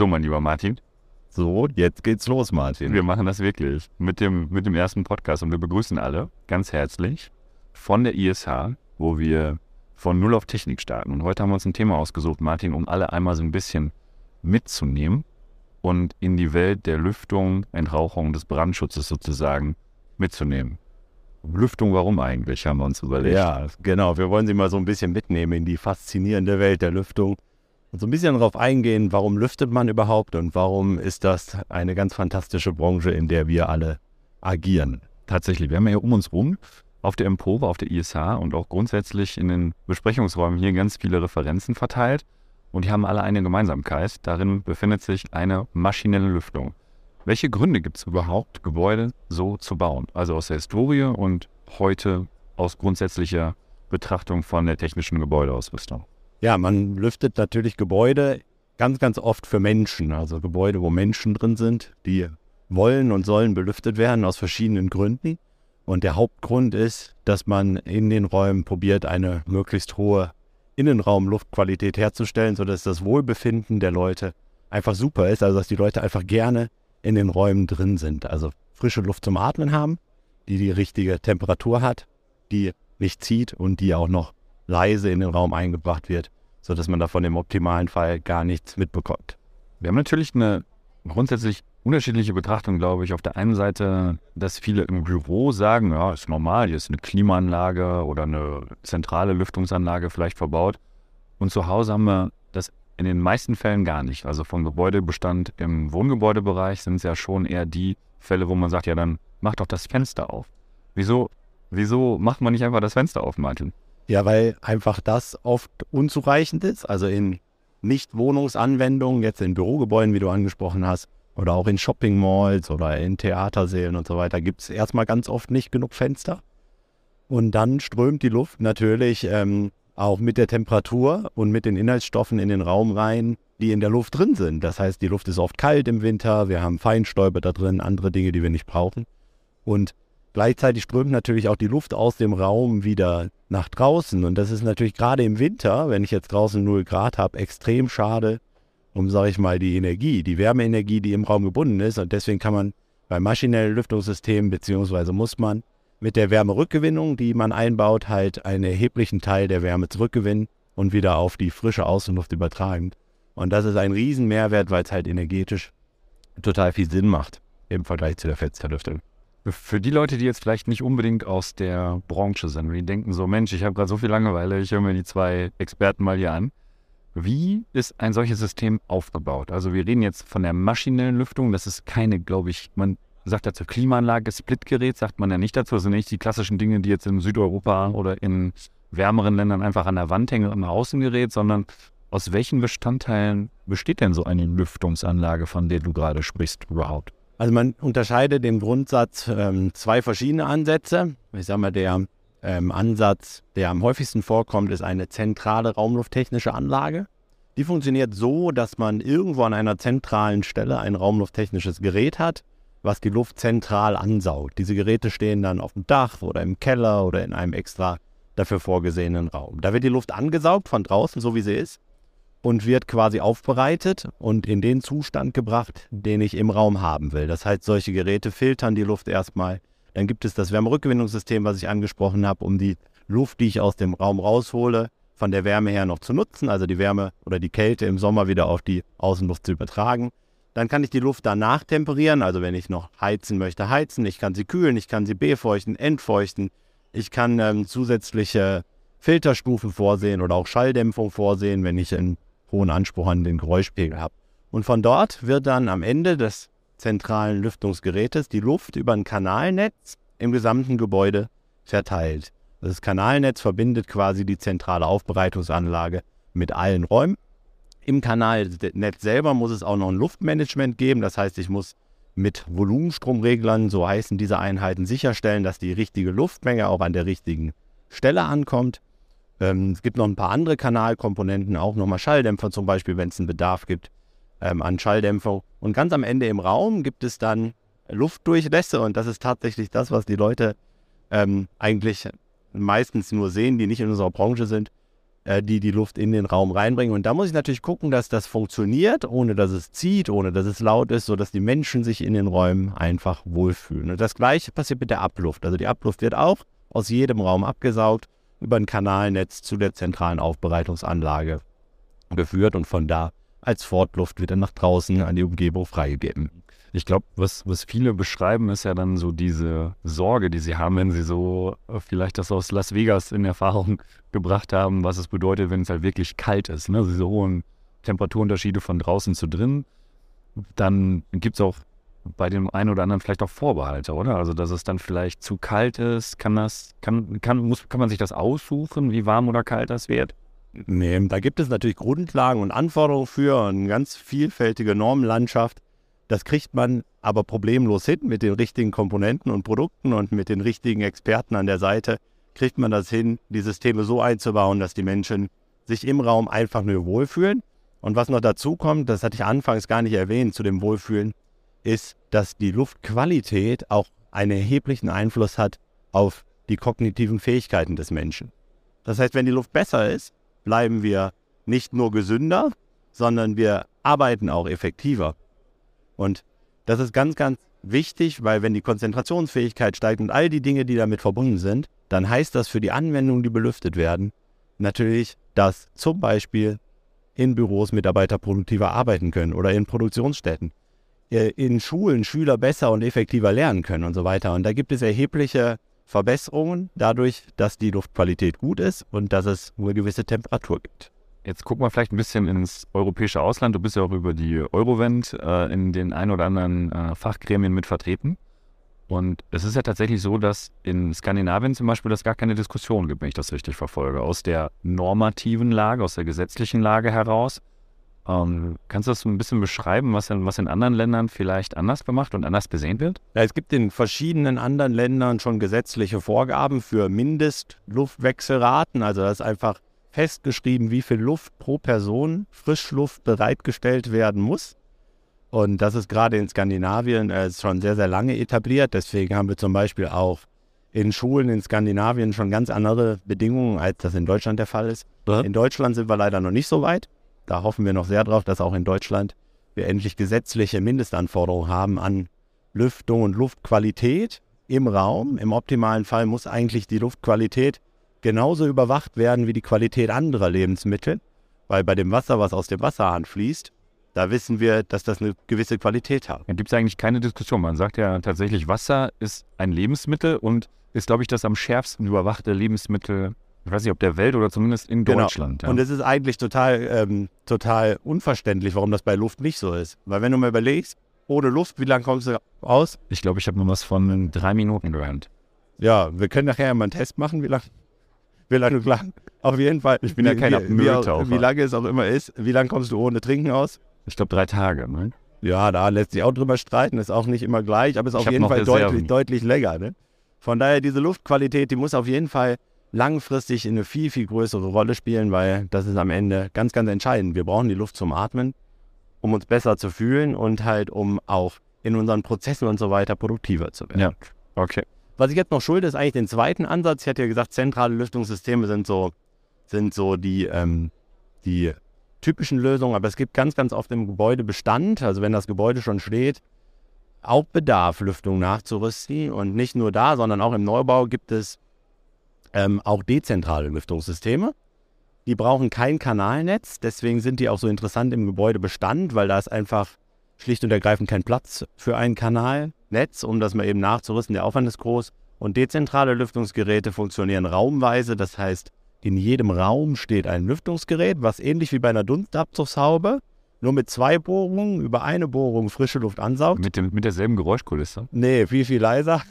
So, mein lieber Martin. So, jetzt geht's los, Martin. Wir machen das wirklich mit dem, mit dem ersten Podcast und wir begrüßen alle ganz herzlich von der ISH, wo wir von Null auf Technik starten. Und heute haben wir uns ein Thema ausgesucht, Martin, um alle einmal so ein bisschen mitzunehmen und in die Welt der Lüftung, Entrauchung, des Brandschutzes sozusagen mitzunehmen. Lüftung, warum eigentlich, haben wir uns überlegt. Ja, genau. Wir wollen Sie mal so ein bisschen mitnehmen in die faszinierende Welt der Lüftung so ein bisschen darauf eingehen, warum lüftet man überhaupt und warum ist das eine ganz fantastische Branche, in der wir alle agieren. Tatsächlich, wir haben ja um uns rum auf der Empove, auf der ISH und auch grundsätzlich in den Besprechungsräumen hier ganz viele Referenzen verteilt und die haben alle eine Gemeinsamkeit. Darin befindet sich eine maschinelle Lüftung. Welche Gründe gibt es überhaupt, Gebäude so zu bauen? Also aus der Historie und heute aus grundsätzlicher Betrachtung von der technischen Gebäudeausrüstung. Ja, man lüftet natürlich Gebäude ganz, ganz oft für Menschen. Also Gebäude, wo Menschen drin sind, die wollen und sollen belüftet werden aus verschiedenen Gründen. Und der Hauptgrund ist, dass man in den Räumen probiert, eine möglichst hohe Innenraumluftqualität herzustellen, sodass das Wohlbefinden der Leute einfach super ist. Also dass die Leute einfach gerne in den Räumen drin sind. Also frische Luft zum Atmen haben, die die richtige Temperatur hat, die nicht zieht und die auch noch leise in den Raum eingebracht wird, sodass man davon im optimalen Fall gar nichts mitbekommt. Wir haben natürlich eine grundsätzlich unterschiedliche Betrachtung, glaube ich. Auf der einen Seite, dass viele im Büro sagen, ja, ist normal, hier ist eine Klimaanlage oder eine zentrale Lüftungsanlage vielleicht verbaut. Und zu Hause haben wir das in den meisten Fällen gar nicht. Also vom Gebäudebestand im Wohngebäudebereich sind es ja schon eher die Fälle, wo man sagt, ja, dann mach doch das Fenster auf. Wieso, wieso macht man nicht einfach das Fenster auf, Martin? Ja, weil einfach das oft unzureichend ist. Also in Nicht-Wohnungsanwendungen, jetzt in Bürogebäuden, wie du angesprochen hast, oder auch in Shopping-Malls oder in Theatersälen und so weiter, gibt es erstmal ganz oft nicht genug Fenster. Und dann strömt die Luft natürlich ähm, auch mit der Temperatur und mit den Inhaltsstoffen in den Raum rein, die in der Luft drin sind. Das heißt, die Luft ist oft kalt im Winter, wir haben Feinstäube da drin, andere Dinge, die wir nicht brauchen. Und gleichzeitig strömt natürlich auch die Luft aus dem Raum wieder nach draußen. Und das ist natürlich gerade im Winter, wenn ich jetzt draußen 0 Grad habe, extrem schade um, sage ich mal, die Energie, die Wärmeenergie, die im Raum gebunden ist. Und deswegen kann man bei maschinellen Lüftungssystemen, beziehungsweise muss man mit der Wärmerückgewinnung, die man einbaut, halt einen erheblichen Teil der Wärme zurückgewinnen und wieder auf die frische Außenluft übertragen. Und das ist ein Riesenmehrwert, weil es halt energetisch total viel Sinn macht im Vergleich zu der Fensterlüftung. Für die Leute, die jetzt vielleicht nicht unbedingt aus der Branche sind, die denken so, Mensch, ich habe gerade so viel Langeweile, ich höre mir die zwei Experten mal hier an. Wie ist ein solches System aufgebaut? Also wir reden jetzt von der maschinellen Lüftung, das ist keine, glaube ich, man sagt dazu Klimaanlage, Splitgerät, sagt man ja nicht dazu. Das sind nicht die klassischen Dinge, die jetzt in Südeuropa oder in wärmeren Ländern einfach an der Wand hängen, im Außengerät, sondern aus welchen Bestandteilen besteht denn so eine Lüftungsanlage, von der du gerade sprichst, überhaupt? Also man unterscheidet im Grundsatz ähm, zwei verschiedene Ansätze. Ich sage mal, der ähm, Ansatz, der am häufigsten vorkommt, ist eine zentrale raumlufttechnische Anlage. Die funktioniert so, dass man irgendwo an einer zentralen Stelle ein raumlufttechnisches Gerät hat, was die Luft zentral ansaugt. Diese Geräte stehen dann auf dem Dach oder im Keller oder in einem extra dafür vorgesehenen Raum. Da wird die Luft angesaugt von draußen, so wie sie ist, und wird quasi aufbereitet und in den Zustand gebracht, den ich im Raum haben will. Das heißt, solche Geräte filtern die Luft erstmal. Dann gibt es das Wärmerückgewinnungssystem, was ich angesprochen habe, um die Luft, die ich aus dem Raum raushole, von der Wärme her noch zu nutzen, also die Wärme oder die Kälte im Sommer wieder auf die Außenluft zu übertragen. Dann kann ich die Luft danach temperieren, also wenn ich noch heizen möchte, heizen. Ich kann sie kühlen, ich kann sie befeuchten, entfeuchten. Ich kann ähm, zusätzliche Filterstufen vorsehen oder auch Schalldämpfung vorsehen, wenn ich einen hohen Anspruch an den Geräuschpegel habe. Und von dort wird dann am Ende des zentralen Lüftungsgerätes die Luft über ein Kanalnetz im gesamten Gebäude verteilt. Das Kanalnetz verbindet quasi die zentrale Aufbereitungsanlage mit allen Räumen im Kanalnetz selber muss es auch noch ein Luftmanagement geben. Das heißt, ich muss mit Volumenstromreglern, so heißen diese Einheiten, sicherstellen, dass die richtige Luftmenge auch an der richtigen Stelle ankommt. Ähm, es gibt noch ein paar andere Kanalkomponenten, auch nochmal Schalldämpfer zum Beispiel, wenn es einen Bedarf gibt ähm, an Schalldämpfer. Und ganz am Ende im Raum gibt es dann Luftdurchlässe und das ist tatsächlich das, was die Leute ähm, eigentlich meistens nur sehen, die nicht in unserer Branche sind. äh, die die Luft in den Raum reinbringen. Und da muss ich natürlich gucken, dass das funktioniert, ohne dass es zieht, ohne dass es laut ist, sodass die Menschen sich in den Räumen einfach wohlfühlen. Und das gleiche passiert mit der Abluft. Also die Abluft wird auch aus jedem Raum abgesaugt, über ein Kanalnetz zu der zentralen Aufbereitungsanlage geführt und von da als Fortluft wieder nach draußen an die Umgebung freigegeben. Ich glaube, was, was viele beschreiben, ist ja dann so diese Sorge, die sie haben, wenn sie so äh, vielleicht das aus Las Vegas in Erfahrung gebracht haben, was es bedeutet, wenn es halt wirklich kalt ist. Ne? Diese hohen Temperaturunterschiede von draußen zu drin. Dann gibt es auch bei dem einen oder anderen vielleicht auch Vorbehalte, oder? Also, dass es dann vielleicht zu kalt ist. Kann das, kann, kann, muss, kann man sich das aussuchen, wie warm oder kalt das wird? Nee, da gibt es natürlich Grundlagen und Anforderungen für eine ganz vielfältige Normenlandschaft. Das kriegt man aber problemlos hin mit den richtigen Komponenten und Produkten und mit den richtigen Experten an der Seite. Kriegt man das hin, die Systeme so einzubauen, dass die Menschen sich im Raum einfach nur wohlfühlen. Und was noch dazu kommt, das hatte ich anfangs gar nicht erwähnt zu dem Wohlfühlen, ist, dass die Luftqualität auch einen erheblichen Einfluss hat auf die kognitiven Fähigkeiten des Menschen. Das heißt, wenn die Luft besser ist, bleiben wir nicht nur gesünder, sondern wir arbeiten auch effektiver. Und das ist ganz, ganz wichtig, weil wenn die Konzentrationsfähigkeit steigt und all die Dinge, die damit verbunden sind, dann heißt das für die Anwendungen, die belüftet werden, natürlich, dass zum Beispiel in Büros Mitarbeiter produktiver arbeiten können oder in Produktionsstätten, in Schulen Schüler besser und effektiver lernen können und so weiter. Und da gibt es erhebliche Verbesserungen dadurch, dass die Luftqualität gut ist und dass es eine gewisse Temperatur gibt. Jetzt gucken wir vielleicht ein bisschen ins europäische Ausland. Du bist ja auch über die Eurovent äh, in den ein oder anderen äh, Fachgremien mit vertreten. Und es ist ja tatsächlich so, dass in Skandinavien zum Beispiel das gar keine Diskussion gibt, wenn ich das richtig verfolge. Aus der normativen Lage, aus der gesetzlichen Lage heraus. Ähm, kannst du das ein bisschen beschreiben, was in, was in anderen Ländern vielleicht anders gemacht und anders gesehen wird? Ja, es gibt in verschiedenen anderen Ländern schon gesetzliche Vorgaben für Mindestluftwechselraten. Also das ist einfach festgeschrieben, wie viel Luft pro Person, Frischluft bereitgestellt werden muss. Und das ist gerade in Skandinavien äh, schon sehr, sehr lange etabliert. Deswegen haben wir zum Beispiel auch in Schulen in Skandinavien schon ganz andere Bedingungen, als das in Deutschland der Fall ist. In Deutschland sind wir leider noch nicht so weit. Da hoffen wir noch sehr drauf, dass auch in Deutschland wir endlich gesetzliche Mindestanforderungen haben an Lüftung und Luftqualität im Raum. Im optimalen Fall muss eigentlich die Luftqualität genauso überwacht werden wie die Qualität anderer Lebensmittel, weil bei dem Wasser, was aus dem Wasserhahn fließt, da wissen wir, dass das eine gewisse Qualität hat. Da gibt es eigentlich keine Diskussion. Man sagt ja tatsächlich, Wasser ist ein Lebensmittel und ist, glaube ich, das am schärfsten überwachte Lebensmittel, ich weiß nicht, ob der Welt oder zumindest in genau. Deutschland. Ja. Und es ist eigentlich total, ähm, total unverständlich, warum das bei Luft nicht so ist. Weil wenn du mal überlegst, ohne Luft, wie lange kommst du aus? Ich glaube, ich habe nur was von drei Minuten gehört. Ja, wir können nachher mal einen Test machen, wie lange wie lange du Auf jeden Fall. Ich bin ja kein Mülltaucher. Wie, wie lange es auch immer ist. Wie lange kommst du ohne Trinken aus? Ich glaube drei Tage, ne? Ja, da lässt sich auch drüber streiten. Ist auch nicht immer gleich, aber ist ich auf jeden Fall deutlich, deutlich länger. Ne? Von daher, diese Luftqualität, die muss auf jeden Fall langfristig eine viel, viel größere Rolle spielen, weil das ist am Ende ganz, ganz entscheidend. Wir brauchen die Luft zum Atmen, um uns besser zu fühlen und halt, um auch in unseren Prozessen und so weiter produktiver zu werden. Ja, okay. Was ich jetzt noch schulde, ist eigentlich den zweiten Ansatz. Ich hatte ja gesagt, zentrale Lüftungssysteme sind so, sind so die, ähm, die typischen Lösungen, aber es gibt ganz, ganz oft im Gebäudebestand, also wenn das Gebäude schon steht, auch Bedarf, Lüftung nachzurüsten. Und nicht nur da, sondern auch im Neubau gibt es ähm, auch dezentrale Lüftungssysteme. Die brauchen kein Kanalnetz, deswegen sind die auch so interessant im Gebäudebestand, weil da ist einfach schlicht und ergreifend kein Platz für ein Kanalnetz, um das mal eben nachzurüsten. Der Aufwand ist groß. Und dezentrale Lüftungsgeräte funktionieren raumweise. Das heißt, in jedem Raum steht ein Lüftungsgerät, was ähnlich wie bei einer Dunstabzugshaube, nur mit zwei Bohrungen über eine Bohrung frische Luft ansaugt. Mit, dem, mit derselben Geräuschkulisse? Nee, viel, viel leiser.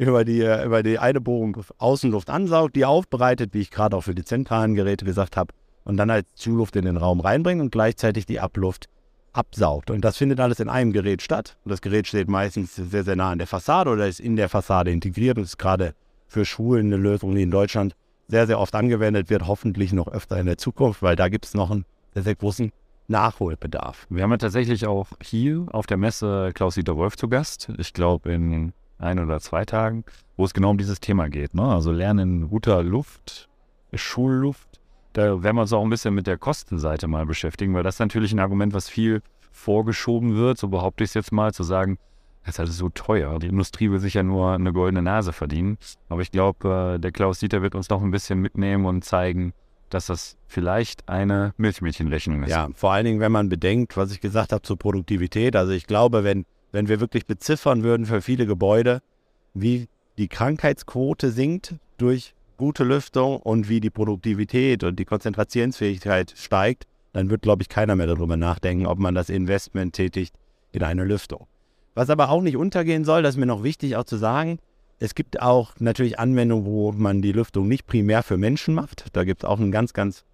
Über die, über die eine Bohrung Außenluft ansaugt, die aufbereitet, wie ich gerade auch für die zentralen Geräte gesagt habe, und dann als Zuluft in den Raum reinbringt und gleichzeitig die Abluft absaugt. Und das findet alles in einem Gerät statt. Und das Gerät steht meistens sehr, sehr nah an der Fassade oder ist in der Fassade integriert und ist gerade für Schulen eine Lösung, die in Deutschland sehr, sehr oft angewendet wird, hoffentlich noch öfter in der Zukunft, weil da gibt es noch einen sehr, sehr großen Nachholbedarf. Wir haben ja tatsächlich auch hier auf der Messe Klaus-Dieter Wolf zu Gast. Ich glaube in ein oder zwei Tagen, wo es genau um dieses Thema geht. Ne? Also Lernen in guter Luft, Schulluft da werden wir uns auch ein bisschen mit der Kostenseite mal beschäftigen, weil das ist natürlich ein Argument, was viel vorgeschoben wird, so behaupte ich es jetzt mal, zu sagen, das ist alles so teuer. Die Industrie will sich ja nur eine goldene Nase verdienen. Aber ich glaube, äh, der Klaus Dieter wird uns noch ein bisschen mitnehmen und zeigen, dass das vielleicht eine Milchmädchenrechnung ist. Ja, vor allen Dingen, wenn man bedenkt, was ich gesagt habe zur Produktivität. Also ich glaube, wenn, wenn wir wirklich beziffern würden für viele Gebäude, wie die Krankheitsquote sinkt durch gute Lüftung und wie die Produktivität und die Konzentrationsfähigkeit steigt, dann wird, glaube ich, keiner mehr darüber nachdenken, ob man das Investment tätigt in eine Lüftung. Was aber auch nicht untergehen soll, das ist mir noch wichtig auch zu sagen, es gibt auch natürlich Anwendungen, wo man die Lüftung nicht primär für Menschen macht. Da gibt es auch ein ganz, ganz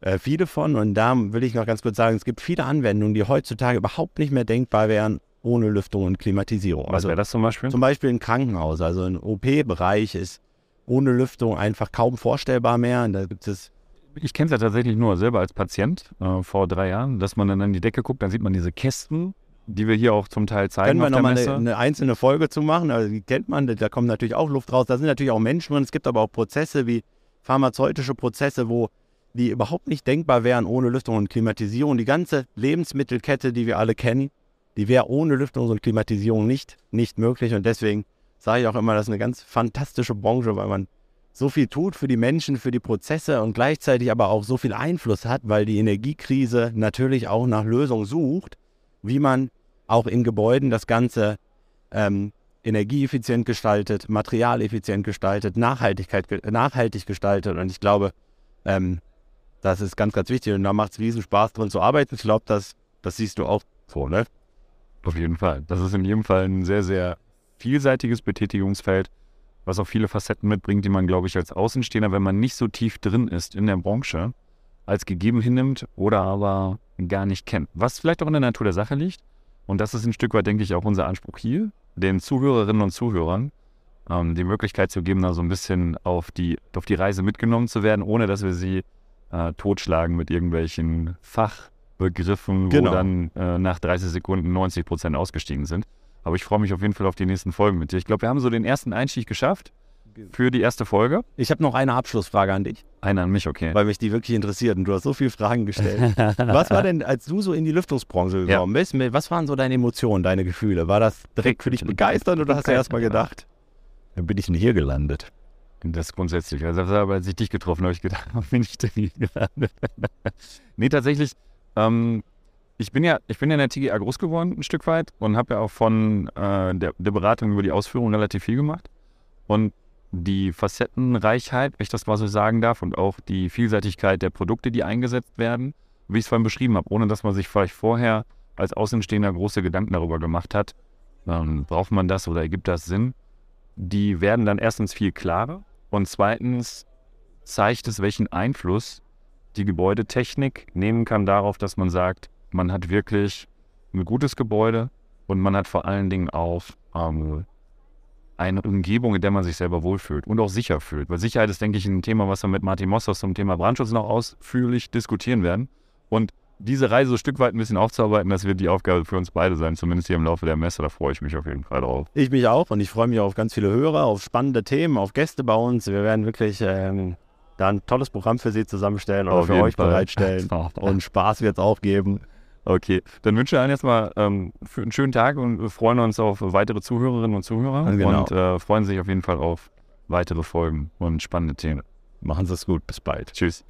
äh, viele von. Und da will ich noch ganz kurz sagen, es gibt viele Anwendungen, die heutzutage überhaupt nicht mehr denkbar wären ohne Lüftung und Klimatisierung. Was also, wäre das zum Beispiel? Zum Beispiel ein Krankenhaus. Also ein OP-Bereich ist ohne Lüftung einfach kaum vorstellbar mehr. Und da gibt es ich kenne es ja tatsächlich nur selber als Patient äh, vor drei Jahren, dass man dann an die Decke guckt, dann sieht man diese Kästen die wir hier auch zum Teil zeigen. Können wir nochmal eine, eine, einzelne Folge zu machen? Also die kennt man, da kommt natürlich auch Luft raus. Da sind natürlich auch Menschen drin. Es gibt aber auch Prozesse wie pharmazeutische Prozesse, wo die überhaupt nicht denkbar wären ohne Lüftung und Klimatisierung. Die ganze Lebensmittelkette, die wir alle kennen, die wäre ohne Lüftung und Klimatisierung nicht, nicht möglich. Und deswegen sage ich auch immer, das ist eine ganz fantastische Branche, weil man so viel tut für die Menschen, für die Prozesse und gleichzeitig aber auch so viel Einfluss hat, weil die Energiekrise natürlich auch nach Lösungen sucht wie man auch in Gebäuden das Ganze ähm, energieeffizient gestaltet, materialeffizient gestaltet, Nachhaltigkeit, nachhaltig gestaltet. Und ich glaube, ähm, das ist ganz, ganz wichtig. Und da macht es riesen Spaß drin zu arbeiten. Ich glaube, das, das siehst du auch so, ne? Auf jeden Fall. Das ist in jedem Fall ein sehr, sehr vielseitiges Betätigungsfeld, was auch viele Facetten mitbringt, die man, glaube ich, als Außenstehender, wenn man nicht so tief drin ist in der Branche, als gegeben hinnimmt oder aber gar nicht kennt. Was vielleicht auch in der Natur der Sache liegt. Und das ist ein Stück weit, denke ich, auch unser Anspruch hier, den Zuhörerinnen und Zuhörern ähm, die Möglichkeit zu geben, da so ein bisschen auf die, auf die Reise mitgenommen zu werden, ohne dass wir sie äh, totschlagen mit irgendwelchen Fachbegriffen, genau. wo dann äh, nach 30 Sekunden 90 Prozent ausgestiegen sind. Aber ich freue mich auf jeden Fall auf die nächsten Folgen mit dir. Ich glaube, wir haben so den ersten Einstieg geschafft für die erste Folge. Ich habe noch eine Abschlussfrage an dich. Eine an mich, okay. Weil mich die wirklich interessiert und du hast so viele Fragen gestellt. was war denn, als du so in die Lüftungsbranche gekommen ja. bist, was waren so deine Emotionen, deine Gefühle? War das direkt für dich begeisternd oder hast du erstmal gedacht, dann bin ich denn hier gelandet? Das grundsätzlich. Also, als ich dich getroffen habe, ich gedacht, bin ich denn hier gelandet? nee, tatsächlich, ähm, ich bin ja, ich bin ja in der TGA groß geworden, ein Stück weit, und habe ja auch von äh, der, der Beratung über die Ausführung relativ viel gemacht. Und die Facettenreichheit, wenn ich das mal so sagen darf, und auch die Vielseitigkeit der Produkte, die eingesetzt werden, wie ich es vorhin beschrieben habe, ohne dass man sich vielleicht vorher als Außenstehender große Gedanken darüber gemacht hat, ähm, braucht man das oder ergibt das Sinn, die werden dann erstens viel klarer und zweitens zeigt es, welchen Einfluss die Gebäudetechnik nehmen kann darauf, dass man sagt, man hat wirklich ein gutes Gebäude und man hat vor allen Dingen auch ähm, eine Umgebung, in der man sich selber wohlfühlt und auch sicher fühlt. Weil Sicherheit ist, denke ich, ein Thema, was wir mit Martin Mossos zum Thema Brandschutz noch ausführlich diskutieren werden. Und diese Reise so ein Stück weit ein bisschen aufzuarbeiten, das wird die Aufgabe für uns beide sein, zumindest hier im Laufe der Messe. Da freue ich mich auf jeden Fall drauf. Ich mich auch und ich freue mich auf ganz viele Hörer, auf spannende Themen, auf Gäste bei uns. Wir werden wirklich ähm, da ein tolles Programm für Sie zusammenstellen oder für euch Fall. bereitstellen. und Spaß wird es auch geben. Okay, dann wünsche ich allen erstmal ähm, einen schönen Tag und wir freuen uns auf weitere Zuhörerinnen und Zuhörer genau. und äh, freuen sich auf jeden Fall auf weitere Folgen und spannende Themen. Machen Sie es gut, bis bald. Tschüss.